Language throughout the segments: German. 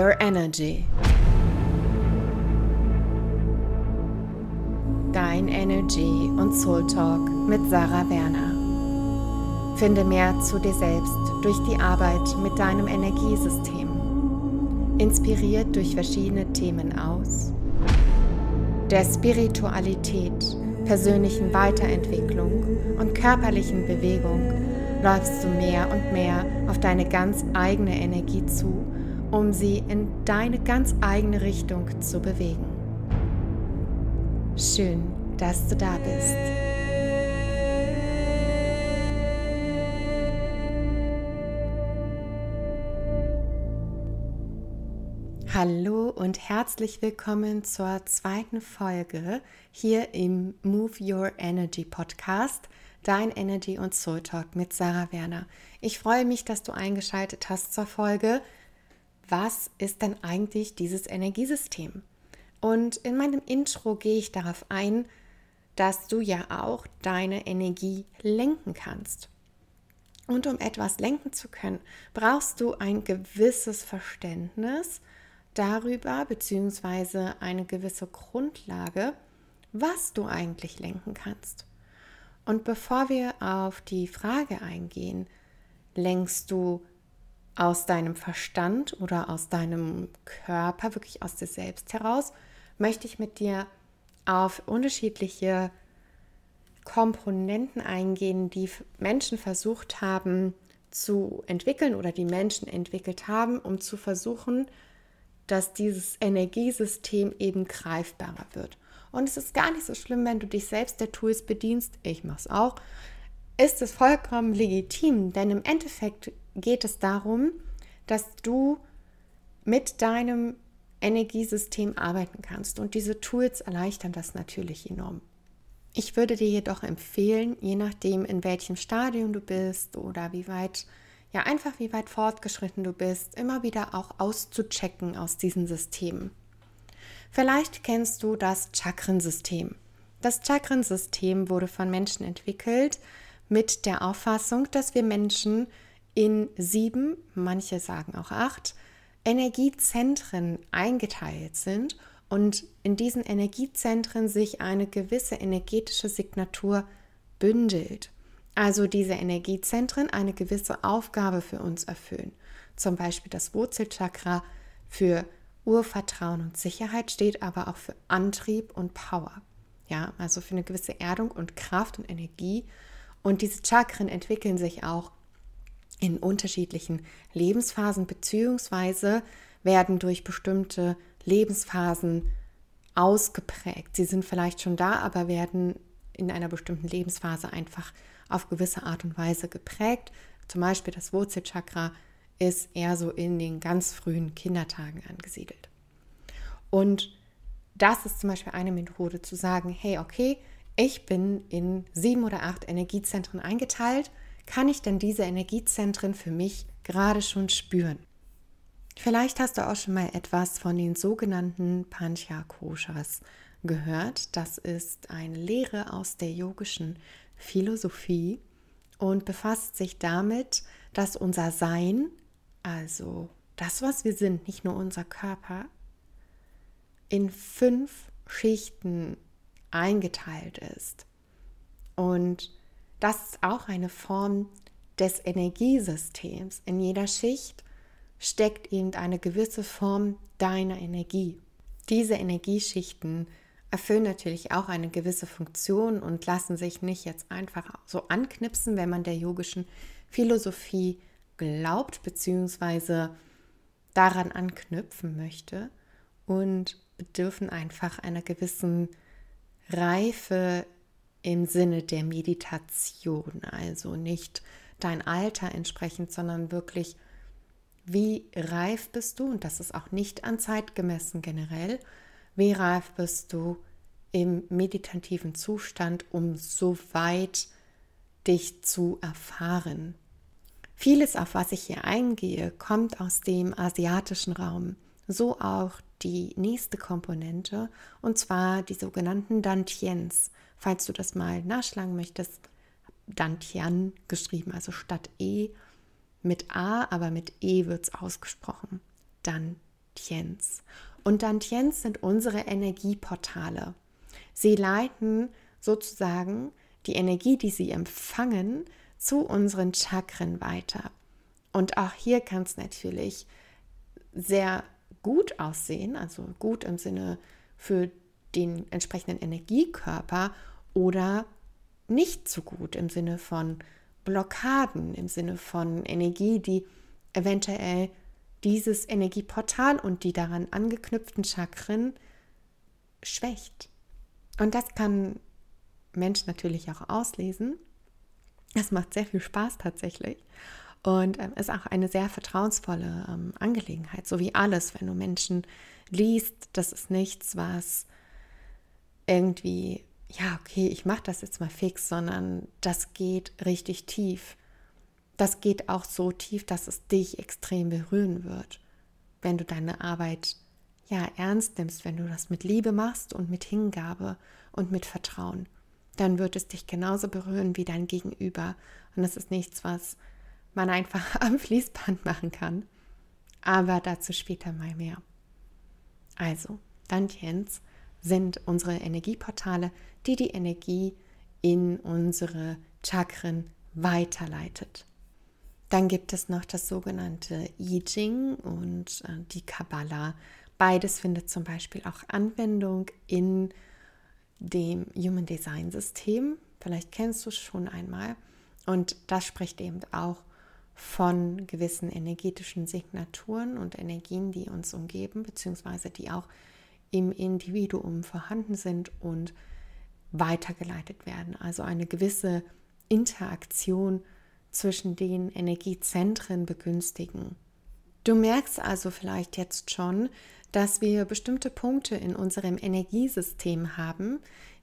Your Energy. Dein Energy und Soul Talk mit Sarah Werner. Finde mehr zu dir selbst durch die Arbeit mit deinem Energiesystem. Inspiriert durch verschiedene Themen aus der Spiritualität, persönlichen Weiterentwicklung und körperlichen Bewegung läufst du mehr und mehr auf deine ganz eigene Energie zu, um sie in deine ganz eigene Richtung zu bewegen. Schön, dass du da bist. Hallo und herzlich willkommen zur zweiten Folge hier im Move Your Energy Podcast, dein Energy und Soul Talk mit Sarah Werner. Ich freue mich, dass du eingeschaltet hast zur Folge. Was ist denn eigentlich dieses Energiesystem? Und in meinem Intro gehe ich darauf ein, dass du ja auch deine Energie lenken kannst. Und um etwas lenken zu können, brauchst du ein gewisses Verständnis darüber, beziehungsweise eine gewisse Grundlage, was du eigentlich lenken kannst. Und bevor wir auf die Frage eingehen, lenkst du aus deinem Verstand oder aus deinem Körper, wirklich aus dir selbst heraus, möchte ich mit dir auf unterschiedliche Komponenten eingehen, die Menschen versucht haben zu entwickeln oder die Menschen entwickelt haben, um zu versuchen, dass dieses Energiesystem eben greifbarer wird. Und es ist gar nicht so schlimm, wenn du dich selbst der Tools bedienst. Ich mache es auch. Ist es vollkommen legitim, denn im Endeffekt geht es darum, dass du mit deinem Energiesystem arbeiten kannst. Und diese Tools erleichtern das natürlich enorm. Ich würde dir jedoch empfehlen, je nachdem, in welchem Stadium du bist oder wie weit ja einfach wie weit fortgeschritten du bist, immer wieder auch auszuchecken aus diesen Systemen. Vielleicht kennst du das Chakrensystem. Das Chakrensystem wurde von Menschen entwickelt mit der Auffassung, dass wir Menschen in sieben, manche sagen auch acht, Energiezentren eingeteilt sind und in diesen Energiezentren sich eine gewisse energetische Signatur bündelt also diese Energiezentren eine gewisse Aufgabe für uns erfüllen. Zum Beispiel das Wurzelchakra für Urvertrauen und Sicherheit steht aber auch für Antrieb und Power. Ja, also für eine gewisse Erdung und Kraft und Energie. Und diese Chakren entwickeln sich auch in unterschiedlichen Lebensphasen beziehungsweise werden durch bestimmte Lebensphasen ausgeprägt. Sie sind vielleicht schon da, aber werden in einer bestimmten Lebensphase einfach auf gewisse Art und Weise geprägt. Zum Beispiel das Wurzelchakra ist eher so in den ganz frühen Kindertagen angesiedelt. Und das ist zum Beispiel eine Methode zu sagen, hey, okay, ich bin in sieben oder acht Energiezentren eingeteilt. Kann ich denn diese Energiezentren für mich gerade schon spüren? Vielleicht hast du auch schon mal etwas von den sogenannten Panchakoshas gehört. Das ist eine Lehre aus der yogischen Philosophie und befasst sich damit, dass unser Sein, also das, was wir sind, nicht nur unser Körper, in fünf Schichten eingeteilt ist. Und das ist auch eine Form des Energiesystems. In jeder Schicht steckt eben eine gewisse Form deiner Energie. Diese Energieschichten erfüllen natürlich auch eine gewisse Funktion und lassen sich nicht jetzt einfach so anknipsen, wenn man der yogischen Philosophie glaubt bzw. daran anknüpfen möchte und bedürfen einfach einer gewissen Reife im Sinne der Meditation, also nicht dein Alter entsprechend, sondern wirklich, wie reif bist du, und das ist auch nicht an Zeit gemessen generell, wie reif bist du im meditativen Zustand, um so weit dich zu erfahren? Vieles, auf was ich hier eingehe, kommt aus dem asiatischen Raum. So auch die nächste Komponente, und zwar die sogenannten Dantiens. Falls du das mal nachschlagen möchtest, Dantian geschrieben, also statt E mit A, aber mit E wird es ausgesprochen. Dantians. Und Dantians sind unsere Energieportale. Sie leiten sozusagen die Energie, die sie empfangen, zu unseren Chakren weiter. Und auch hier kann es natürlich sehr gut aussehen, also gut im Sinne für den entsprechenden Energiekörper oder nicht so gut im Sinne von Blockaden, im Sinne von Energie, die eventuell dieses Energieportal und die daran angeknüpften Chakren schwächt. Und das kann Mensch natürlich auch auslesen. Es macht sehr viel Spaß tatsächlich und ähm, ist auch eine sehr vertrauensvolle ähm, Angelegenheit, so wie alles, wenn du Menschen liest, das ist nichts, was irgendwie, ja, okay, ich mache das jetzt mal fix, sondern das geht richtig tief. Das geht auch so tief, dass es dich extrem berühren wird, wenn du deine Arbeit ja ernst nimmst, wenn du das mit Liebe machst und mit Hingabe und mit Vertrauen, dann wird es dich genauso berühren wie dein Gegenüber. Und das ist nichts, was man einfach am Fließband machen kann. Aber dazu später mal mehr. Also, Dantians sind unsere Energieportale, die die Energie in unsere Chakren weiterleitet. Dann gibt es noch das sogenannte I Ching und äh, die Kabbalah. Beides findet zum Beispiel auch Anwendung in dem Human Design System. Vielleicht kennst du es schon einmal. Und das spricht eben auch von gewissen energetischen Signaturen und Energien, die uns umgeben, beziehungsweise die auch im Individuum vorhanden sind und weitergeleitet werden. Also eine gewisse Interaktion zwischen den Energiezentren begünstigen. Du merkst also vielleicht jetzt schon, dass wir bestimmte Punkte in unserem Energiesystem haben,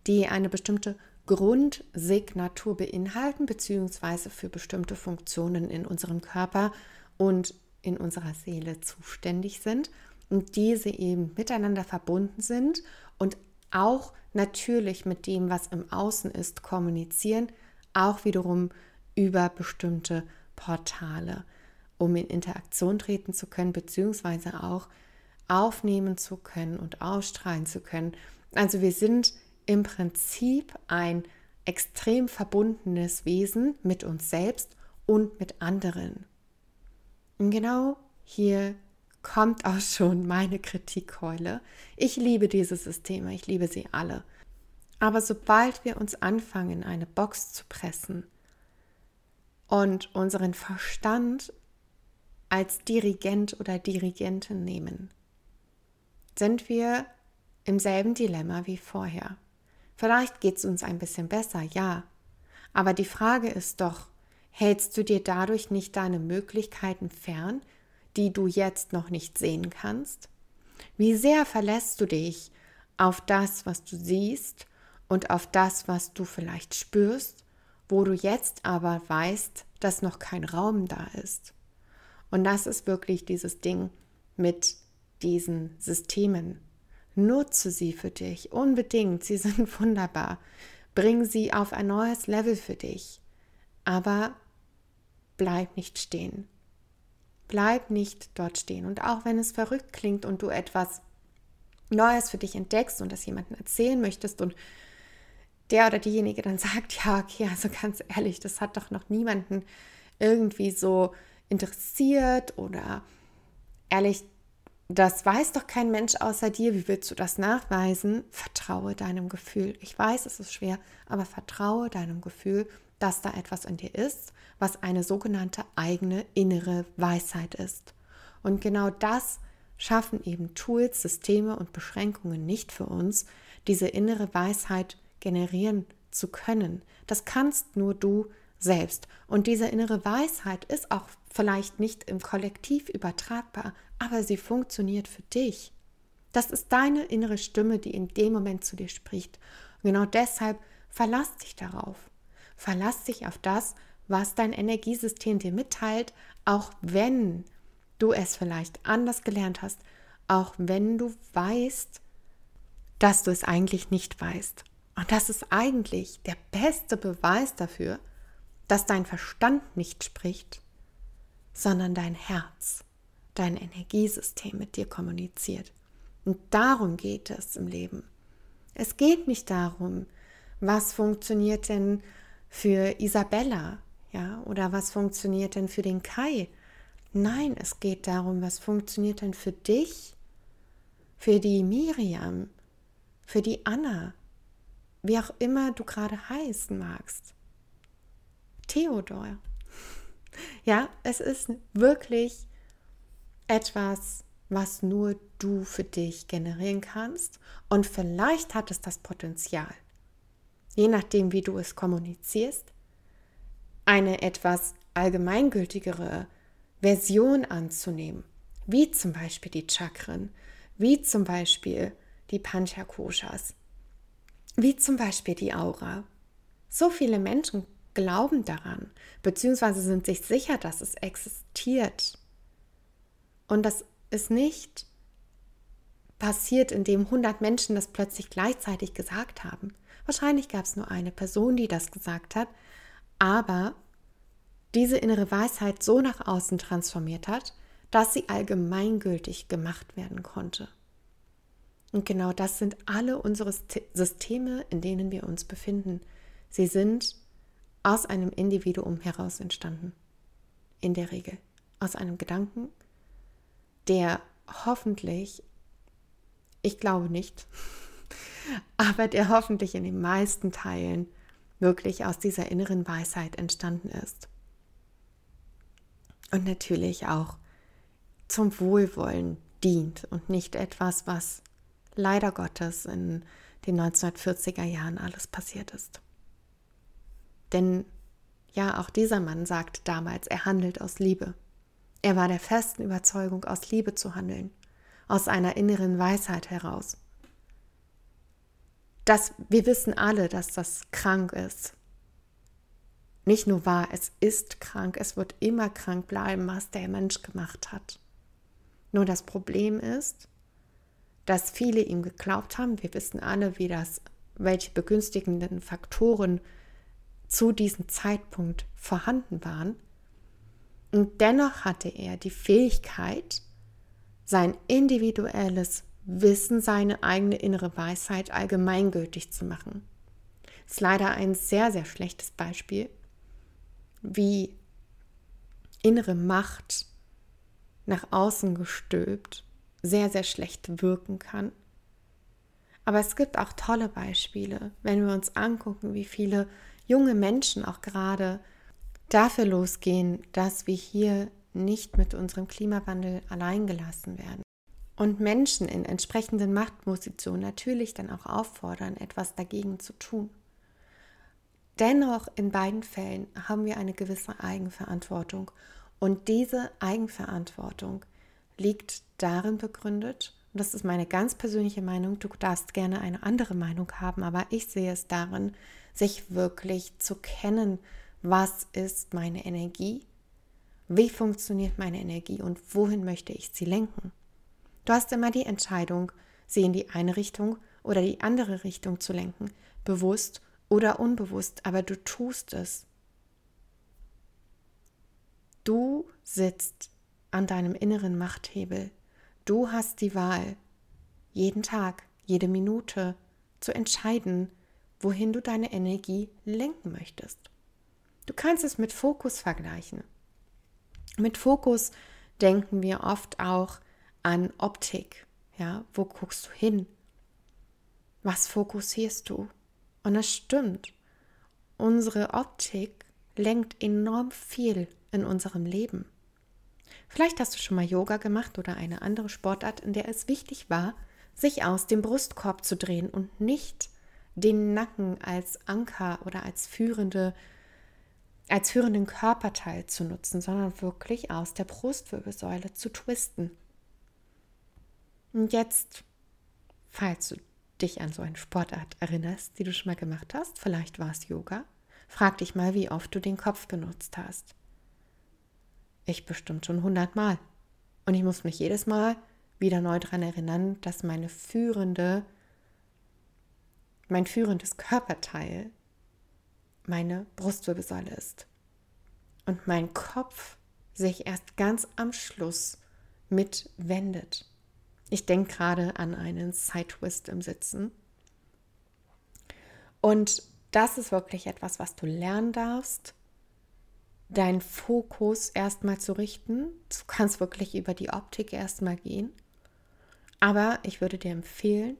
die eine bestimmte Grundsignatur beinhalten, beziehungsweise für bestimmte Funktionen in unserem Körper und in unserer Seele zuständig sind und diese eben miteinander verbunden sind und auch natürlich mit dem, was im Außen ist, kommunizieren, auch wiederum über bestimmte Portale, um in Interaktion treten zu können, beziehungsweise auch aufnehmen zu können und ausstrahlen zu können. Also wir sind im Prinzip ein extrem verbundenes Wesen mit uns selbst und mit anderen. Und genau hier kommt auch schon meine Kritikkeule. Ich liebe diese Systeme, ich liebe sie alle. Aber sobald wir uns anfangen, eine Box zu pressen und unseren Verstand als Dirigent oder Dirigentin nehmen, sind wir im selben Dilemma wie vorher. Vielleicht geht es uns ein bisschen besser, ja. Aber die Frage ist doch, hältst du dir dadurch nicht deine Möglichkeiten fern, die du jetzt noch nicht sehen kannst? Wie sehr verlässt du dich auf das, was du siehst und auf das, was du vielleicht spürst, wo du jetzt aber weißt, dass noch kein Raum da ist? Und das ist wirklich dieses Ding mit diesen Systemen. Nutze sie für dich unbedingt. Sie sind wunderbar. Bring sie auf ein neues Level für dich. Aber bleib nicht stehen. Bleib nicht dort stehen. Und auch wenn es verrückt klingt und du etwas Neues für dich entdeckst und das jemandem erzählen möchtest und der oder diejenige dann sagt, ja, okay, also ganz ehrlich, das hat doch noch niemanden irgendwie so interessiert oder ehrlich, das weiß doch kein Mensch außer dir. Wie willst du das nachweisen? Vertraue deinem Gefühl. Ich weiß, es ist schwer, aber vertraue deinem Gefühl, dass da etwas in dir ist, was eine sogenannte eigene innere Weisheit ist. Und genau das schaffen eben Tools, Systeme und Beschränkungen nicht für uns, diese innere Weisheit generieren zu können. Das kannst nur du selbst. Und diese innere Weisheit ist auch vielleicht nicht im Kollektiv übertragbar, aber sie funktioniert für dich. Das ist deine innere Stimme, die in dem Moment zu dir spricht. Und genau deshalb verlass dich darauf. Verlass dich auf das, was dein Energiesystem dir mitteilt, auch wenn du es vielleicht anders gelernt hast, auch wenn du weißt, dass du es eigentlich nicht weißt. Und das ist eigentlich der beste Beweis dafür, dass dein Verstand nicht spricht, sondern dein Herz. dein Energiesystem mit dir kommuniziert. Und darum geht es im Leben. Es geht nicht darum, was funktioniert denn für Isabella, ja, oder was funktioniert denn für den Kai. Nein, es geht darum, was funktioniert denn für dich, für die Miriam, für die Anna, wie auch immer du gerade heißen magst. Theodor. Ja, es ist wirklich etwas, was nur du für dich generieren kannst und vielleicht hat es das Potenzial, je nachdem, wie du es kommunizierst, eine etwas allgemeingültigere Version anzunehmen, wie zum Beispiel die Chakren, wie zum Beispiel die Panchakoshas, wie zum Beispiel die Aura. So viele Menschen glauben daran, beziehungsweise sind sich sicher, dass es existiert. Und das ist nicht passiert, indem 100 Menschen das plötzlich gleichzeitig gesagt haben. Wahrscheinlich gab es nur eine Person, die das gesagt hat, aber diese innere Weisheit so nach außen transformiert hat, dass sie allgemeingültig gemacht werden konnte. Und genau das sind alle unsere Systeme, in denen wir uns befinden. Sie sind aus einem Individuum heraus entstanden. In der Regel. Aus einem Gedanken, der hoffentlich, ich glaube nicht, aber der hoffentlich in den meisten Teilen wirklich aus dieser inneren Weisheit entstanden ist. Und natürlich auch zum Wohlwollen dient und nicht etwas, was leider Gottes in den 1940er Jahren alles passiert ist. Denn ja, auch dieser Mann sagte damals, er handelt aus Liebe. Er war der festen Überzeugung, aus Liebe zu handeln, aus einer inneren Weisheit heraus. Das, wir wissen alle, dass das krank ist. Nicht nur wahr, es ist krank, es wird immer krank bleiben, was der Mensch gemacht hat. Nur das Problem ist, dass viele ihm geglaubt haben. Wir wissen alle, wie das, welche begünstigenden Faktoren zu diesem Zeitpunkt vorhanden waren. Und dennoch hatte er die Fähigkeit, sein individuelles Wissen, seine eigene innere Weisheit allgemeingültig zu machen. Das ist leider ein sehr, sehr schlechtes Beispiel, wie innere Macht nach außen gestülpt sehr, sehr schlecht wirken kann. Aber es gibt auch tolle Beispiele, wenn wir uns angucken, wie viele junge Menschen auch gerade dafür losgehen, dass wir hier nicht mit unserem Klimawandel allein gelassen werden. Und Menschen in entsprechenden Machtpositionen natürlich dann auch auffordern, etwas dagegen zu tun. Dennoch in beiden Fällen haben wir eine gewisse Eigenverantwortung. Und diese Eigenverantwortung liegt darin begründet, und das ist meine ganz persönliche Meinung, du darfst gerne eine andere Meinung haben, aber ich sehe es darin, sich wirklich zu kennen, was ist meine Energie, wie funktioniert meine Energie und wohin möchte ich sie lenken. Du hast immer die Entscheidung, sie in die eine Richtung oder die andere Richtung zu lenken, bewusst oder unbewusst, aber du tust es. Du sitzt an deinem inneren Machthebel. Du hast die Wahl, jeden Tag, jede Minute zu entscheiden, wohin du deine Energie lenken möchtest. Du kannst es mit Fokus vergleichen. Mit Fokus denken wir oft auch an Optik. Ja, wo guckst du hin? Was fokussierst du? Und es stimmt. Unsere Optik lenkt enorm viel in unserem Leben. Vielleicht hast du schon mal Yoga gemacht oder eine andere Sportart, in der es wichtig war, sich aus dem Brustkorb zu drehen und nicht den Nacken als Anker oder als führende als führenden Körperteil zu nutzen, sondern wirklich aus der Brustwirbelsäule zu twisten. Und jetzt, falls du dich an so eine Sportart erinnerst, die du schon mal gemacht hast, vielleicht war es Yoga, frag dich mal, wie oft du den Kopf benutzt hast. Ich bestimmt schon hundertmal. Und ich muss mich jedes Mal wieder neu daran erinnern, dass meine führende, mein führendes Körperteil meine Brustwirbelsäule ist. Und mein Kopf sich erst ganz am Schluss mitwendet. Ich denke gerade an einen Side-Twist im Sitzen. Und das ist wirklich etwas, was du lernen darfst, deinen Fokus erstmal zu richten. Du kannst wirklich über die Optik erstmal gehen. Aber ich würde dir empfehlen,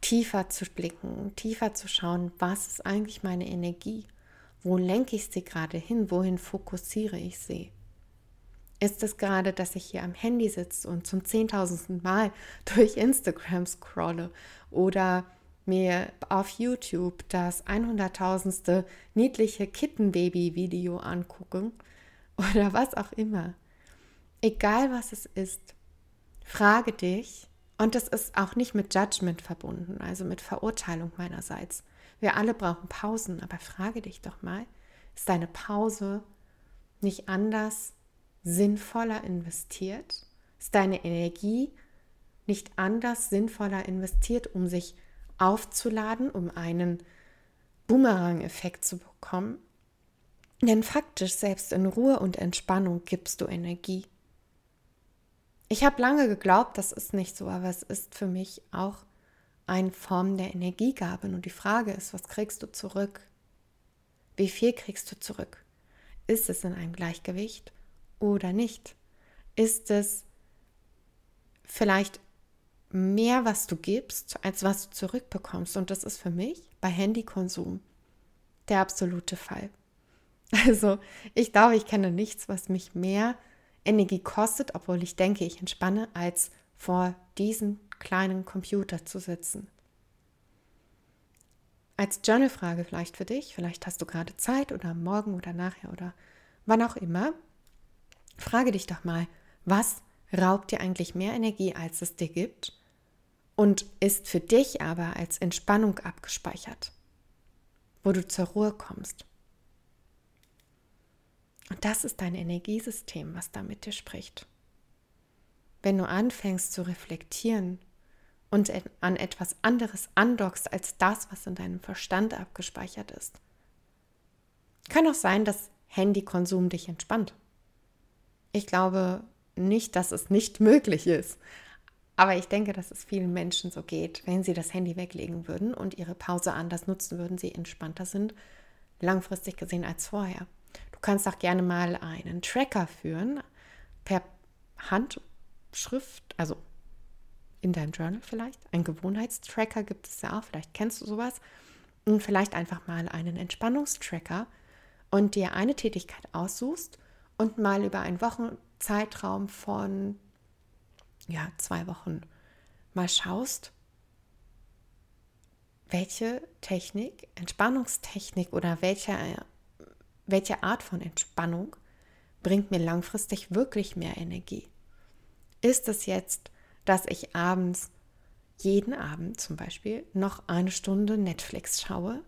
tiefer zu blicken, tiefer zu schauen, was ist eigentlich meine Energie? Wo lenke ich sie gerade hin? Wohin fokussiere ich sie? Ist es gerade, dass ich hier am Handy sitze und zum zehntausendsten Mal durch Instagram scrolle oder mir auf YouTube das 100.000. niedliche Kittenbaby-Video angucke oder was auch immer. Egal was es ist, frage dich, und das ist auch nicht mit Judgment verbunden, also mit Verurteilung meinerseits. Wir alle brauchen Pausen, aber frage dich doch mal, ist deine Pause nicht anders, sinnvoller investiert? Ist deine Energie nicht anders, sinnvoller investiert, um sich aufzuladen, um einen Boomerang-Effekt zu bekommen? Denn faktisch, selbst in Ruhe und Entspannung gibst du Energie. Ich habe lange geglaubt, das ist nicht so, aber es ist für mich auch eine Form der Energiegabe. Und die Frage ist, was kriegst du zurück? Wie viel kriegst du zurück? Ist es in einem Gleichgewicht oder nicht? Ist es vielleicht mehr, was du gibst, als was du zurückbekommst? Und das ist für mich bei Handykonsum der absolute Fall. Also ich glaube, ich kenne nichts, was mich mehr Energie kostet, obwohl ich denke, ich entspanne, als vor diesem kleinen Computer zu sitzen. Als Journalfrage vielleicht für dich, vielleicht hast du gerade Zeit oder morgen oder nachher oder wann auch immer, frage dich doch mal, was raubt dir eigentlich mehr Energie, als es dir gibt und ist für dich aber als Entspannung abgespeichert, wo du zur Ruhe kommst. Und das ist dein Energiesystem, was da mit dir spricht. Wenn du anfängst zu reflektieren und an etwas anderes andockst als das, was in deinem Verstand abgespeichert ist. Kann auch sein, dass Handykonsum dich entspannt. Ich glaube nicht, dass es nicht möglich ist. Aber ich denke, dass es vielen Menschen so geht, wenn sie das Handy weglegen würden und ihre Pause anders nutzen würden, sie entspannter sind, langfristig gesehen als vorher. Du kannst auch gerne mal einen Tracker führen, per Handschrift, also in deinem Journal vielleicht. Ein Gewohnheitstracker gibt es ja auch, vielleicht kennst du sowas. Und vielleicht einfach mal einen Entspannungstracker und dir eine Tätigkeit aussuchst und mal über einen Wochenzeitraum von ja, zwei Wochen mal schaust, welche Technik, Entspannungstechnik oder welche welche Art von Entspannung bringt mir langfristig wirklich mehr Energie? Ist es jetzt, dass ich abends, jeden Abend zum Beispiel, noch eine Stunde Netflix schaue?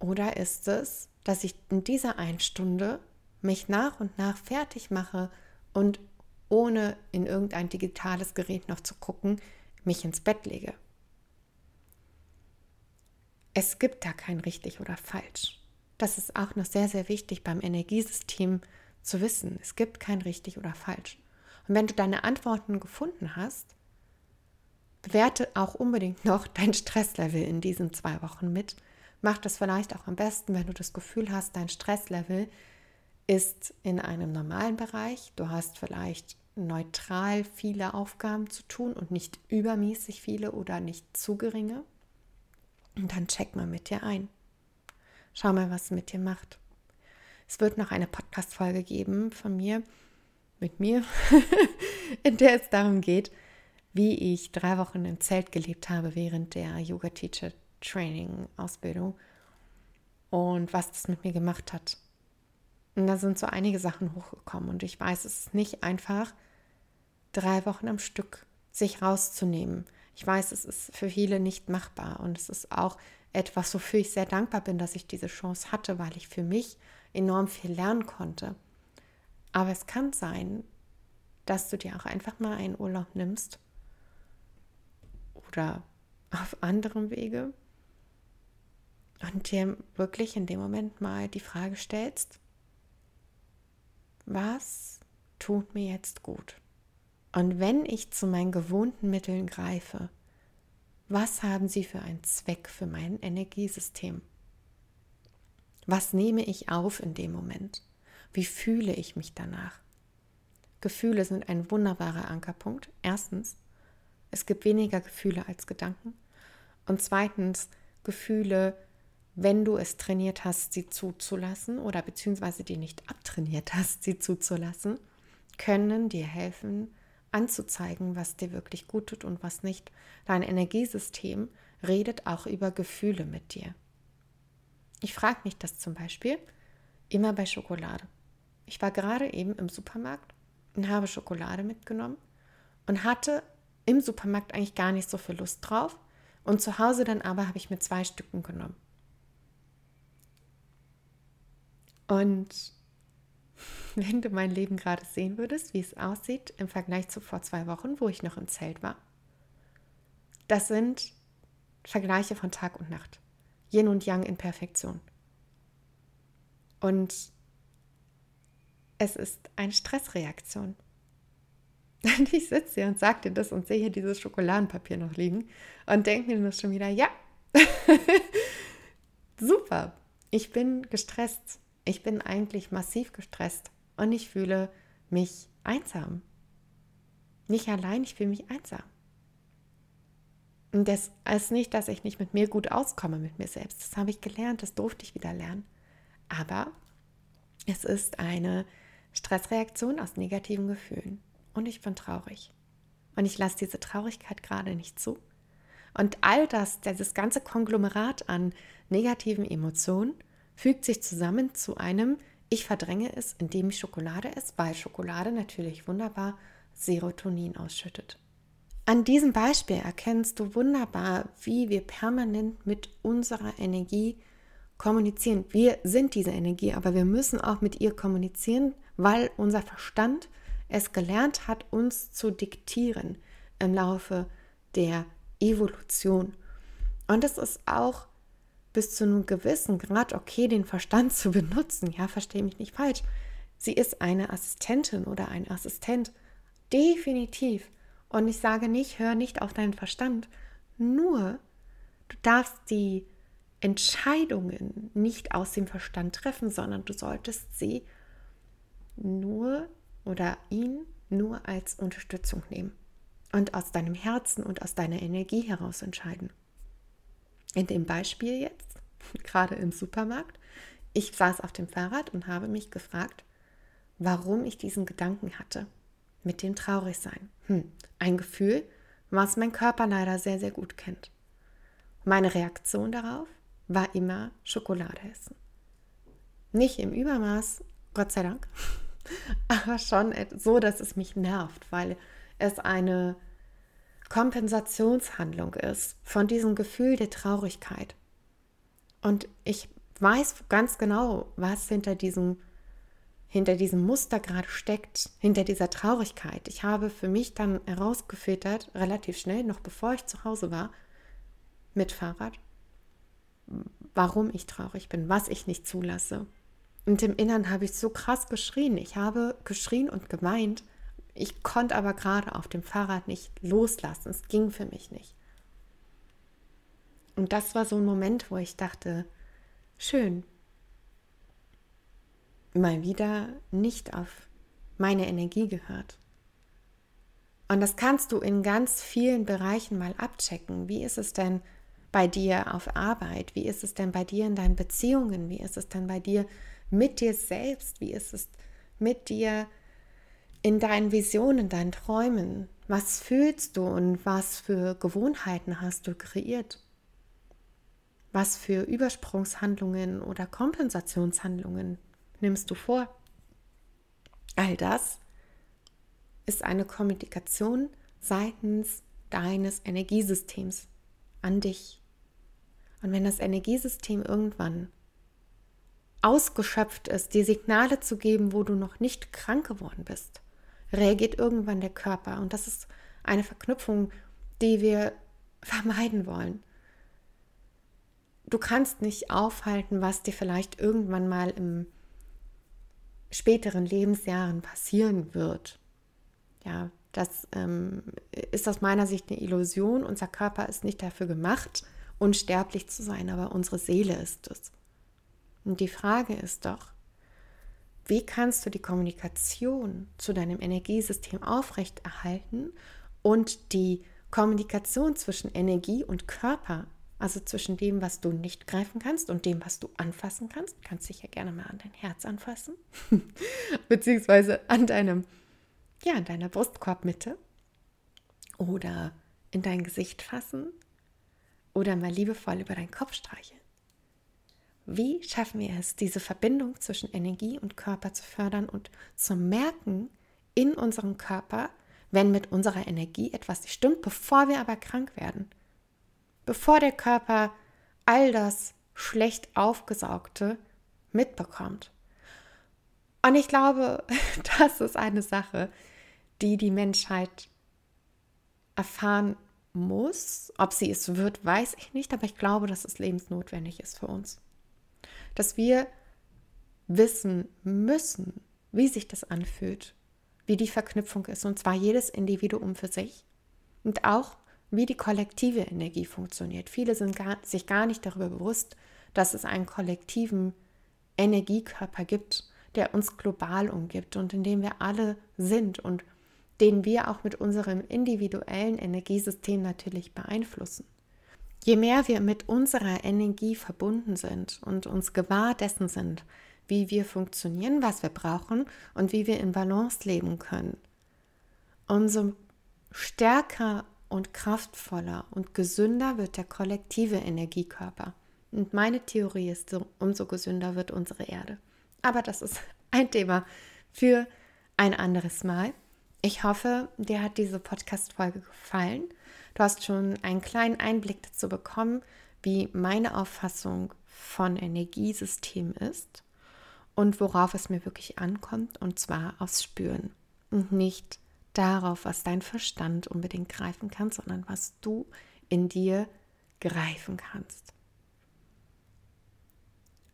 Oder ist es, dass ich in dieser einen Stunde mich nach und nach fertig mache und ohne in irgendein digitales Gerät noch zu gucken, mich ins Bett lege? Es gibt da kein richtig oder falsch. Das ist auch noch sehr, sehr wichtig beim Energiesystem zu wissen. Es gibt kein richtig oder falsch. Und wenn du deine Antworten gefunden hast, bewerte auch unbedingt noch dein Stresslevel in diesen zwei Wochen mit. Mach das vielleicht auch am besten, wenn du das Gefühl hast, dein Stresslevel ist in einem normalen Bereich. Du hast vielleicht neutral viele Aufgaben zu tun und nicht übermäßig viele oder nicht zu geringe. Und dann check mal mit dir ein. Schau mal, was es mit dir macht. Es wird noch eine Podcast-Folge geben von mir, mit mir, in der es darum geht, wie ich drei Wochen im Zelt gelebt habe während der Yoga Teacher Training Ausbildung und was das mit mir gemacht hat. Und da sind so einige Sachen hochgekommen und ich weiß, es ist nicht einfach, drei Wochen am Stück sich rauszunehmen. Ich weiß, es ist für viele nicht machbar und es ist auch etwas, wofür ich sehr dankbar bin, dass ich diese Chance hatte, weil ich für mich enorm viel lernen konnte. Aber es kann sein, dass du dir auch einfach mal einen Urlaub nimmst oder auf anderem Wege und dir wirklich in dem Moment mal die Frage stellst, was tut mir jetzt gut? Und wenn ich zu meinen gewohnten Mitteln greife, was haben sie für einen Zweck für mein Energiesystem? Was nehme ich auf in dem Moment? Wie fühle ich mich danach? Gefühle sind ein wunderbarer Ankerpunkt. Erstens, es gibt weniger Gefühle als Gedanken. Und zweitens, Gefühle, wenn du es trainiert hast, sie zuzulassen oder beziehungsweise die nicht abtrainiert hast, sie zuzulassen, können dir helfen, anzuzeigen, was dir wirklich gut tut und was nicht. Dein Energiesystem redet auch über Gefühle mit dir. Ich frage mich das zum Beispiel immer bei Schokolade. Ich war gerade eben im Supermarkt und habe Schokolade mitgenommen und hatte im Supermarkt eigentlich gar nicht so viel Lust drauf. Und zu Hause dann aber habe ich mir zwei Stücken genommen. Und wenn du mein Leben gerade sehen würdest, wie es aussieht im Vergleich zu vor zwei Wochen, wo ich noch im Zelt war, das sind Vergleiche von Tag und Nacht. Yin und Yang in Perfektion. Und es ist eine Stressreaktion. Und ich sitze hier und sage dir das und sehe hier dieses Schokoladenpapier noch liegen und denke mir das schon wieder, ja, super, ich bin gestresst. Ich bin eigentlich massiv gestresst und ich fühle mich einsam. Nicht allein, ich fühle mich einsam. Und das ist nicht, dass ich nicht mit mir gut auskomme, mit mir selbst. Das habe ich gelernt, das durfte ich wieder lernen. Aber es ist eine Stressreaktion aus negativen Gefühlen. Und ich bin traurig. Und ich lasse diese Traurigkeit gerade nicht zu. Und all das, dieses ganze Konglomerat an negativen Emotionen, fügt sich zusammen zu einem, ich verdränge es, indem ich Schokolade esse, weil Schokolade natürlich wunderbar Serotonin ausschüttet. An diesem Beispiel erkennst du wunderbar, wie wir permanent mit unserer Energie kommunizieren. Wir sind diese Energie, aber wir müssen auch mit ihr kommunizieren, weil unser Verstand es gelernt hat, uns zu diktieren im Laufe der Evolution. Und es ist auch bis zu einem gewissen Grad okay, den Verstand zu benutzen. Ja, verstehe mich nicht falsch. Sie ist eine Assistentin oder ein Assistent. Definitiv. Und ich sage nicht, hör nicht auf deinen Verstand. Nur, du darfst die Entscheidungen nicht aus dem Verstand treffen, sondern du solltest sie nur oder ihn nur als Unterstützung nehmen und aus deinem Herzen und aus deiner Energie heraus entscheiden. In dem Beispiel jetzt, gerade im Supermarkt, ich saß auf dem Fahrrad und habe mich gefragt, warum ich diesen Gedanken hatte mit dem Traurigsein. Hm, ein Gefühl, was mein Körper leider sehr, sehr gut kennt. Meine Reaktion darauf war immer Schokolade essen. Nicht im Übermaß, Gott sei Dank, aber schon so, dass es mich nervt, weil es eine Kompensationshandlung ist von diesem Gefühl der Traurigkeit. Und ich weiß ganz genau, was hinter diesem, hinter diesem Muster gerade steckt, hinter dieser Traurigkeit. Ich habe für mich dann herausgefiltert, relativ schnell, noch bevor ich zu Hause war, mit Fahrrad, warum ich traurig bin, was ich nicht zulasse. Und im Innern habe ich so krass geschrien. Ich habe geschrien und geweint ich konnte aber gerade auf dem Fahrrad nicht loslassen. Es ging für mich nicht. Und das war so ein Moment, wo ich dachte, schön, mal wieder nicht auf meine Energie gehört. Und das kannst du in ganz vielen Bereichen mal abchecken. Wie ist es denn bei dir auf Arbeit? Wie ist es denn bei dir in deinen Beziehungen? Wie ist es denn bei dir mit dir selbst? Wie ist es mit dir in deinen Visionen, deinen Träumen, was fühlst du und was für Gewohnheiten hast du kreiert? Was für Übersprungshandlungen oder Kompensationshandlungen nimmst du vor? All das ist eine Kommunikation seitens deines Energiesystems an dich. Und wenn das Energiesystem irgendwann ausgeschöpft ist, dir Signale zu geben, wo du noch nicht krank geworden bist, reagiert irgendwann der Körper. Und das ist eine Verknüpfung, die wir vermeiden wollen. Du kannst nicht aufhalten, was dir vielleicht irgendwann mal im späteren Lebensjahren passieren wird. Ja, das ähm, ist aus meiner Sicht eine Illusion. Unser Körper ist nicht dafür gemacht, unsterblich zu sein, aber unsere Seele ist es. Und die Frage ist doch, wie kannst du die Kommunikation zu deinem Energiesystem aufrechterhalten und die Kommunikation zwischen Energie und Körper, also zwischen dem, was du nicht greifen kannst und dem, was du anfassen kannst, kannst dich ja gerne mal an dein Herz anfassen, beziehungsweise an deinem, ja, an deiner Brustkorbmitte oder in dein Gesicht fassen oder mal liebevoll über deinen Kopf streicheln. Wie schaffen wir es, diese Verbindung zwischen Energie und Körper zu fördern und zu merken in unserem Körper, wenn mit unserer Energie etwas nicht stimmt, bevor wir aber krank werden? Bevor der Körper all das schlecht aufgesaugte mitbekommt. Und ich glaube, das ist eine Sache, die die Menschheit erfahren muss. Ob sie es wird, weiß ich nicht, aber ich glaube, dass es lebensnotwendig ist für uns dass wir wissen müssen, wie sich das anfühlt, wie die Verknüpfung ist, und zwar jedes Individuum für sich und auch wie die kollektive Energie funktioniert. Viele sind gar, sich gar nicht darüber bewusst, dass es einen kollektiven Energiekörper gibt, der uns global umgibt und in dem wir alle sind und den wir auch mit unserem individuellen Energiesystem natürlich beeinflussen. Je mehr wir mit unserer Energie verbunden sind und uns gewahr dessen sind, wie wir funktionieren, was wir brauchen und wie wir in Balance leben können, umso stärker und kraftvoller und gesünder wird der kollektive Energiekörper. Und meine Theorie ist, umso gesünder wird unsere Erde. Aber das ist ein Thema für ein anderes Mal. Ich hoffe, dir hat diese Podcast-Folge gefallen. Du hast schon einen kleinen Einblick dazu bekommen, wie meine Auffassung von Energiesystem ist und worauf es mir wirklich ankommt, und zwar aufs Spüren und nicht darauf, was dein Verstand unbedingt greifen kann, sondern was du in dir greifen kannst.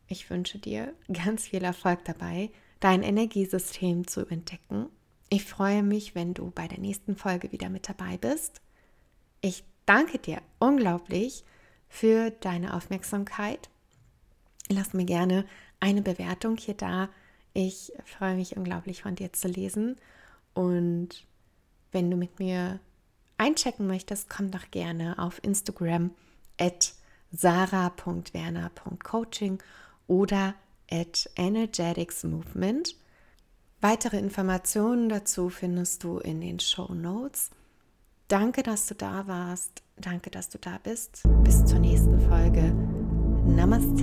Ich wünsche dir ganz viel Erfolg dabei, dein Energiesystem zu entdecken. Ich freue mich, wenn du bei der nächsten Folge wieder mit dabei bist. Ich danke dir unglaublich für deine Aufmerksamkeit. Lass mir gerne eine Bewertung hier da. Ich freue mich unglaublich von dir zu lesen. Und wenn du mit mir einchecken möchtest, komm doch gerne auf Instagram at sarah.werner.coaching oder at energeticsmovement. Weitere Informationen dazu findest du in den Show Notes. Danke, dass du da warst. Danke, dass du da bist. Bis zur nächsten Folge. Namaste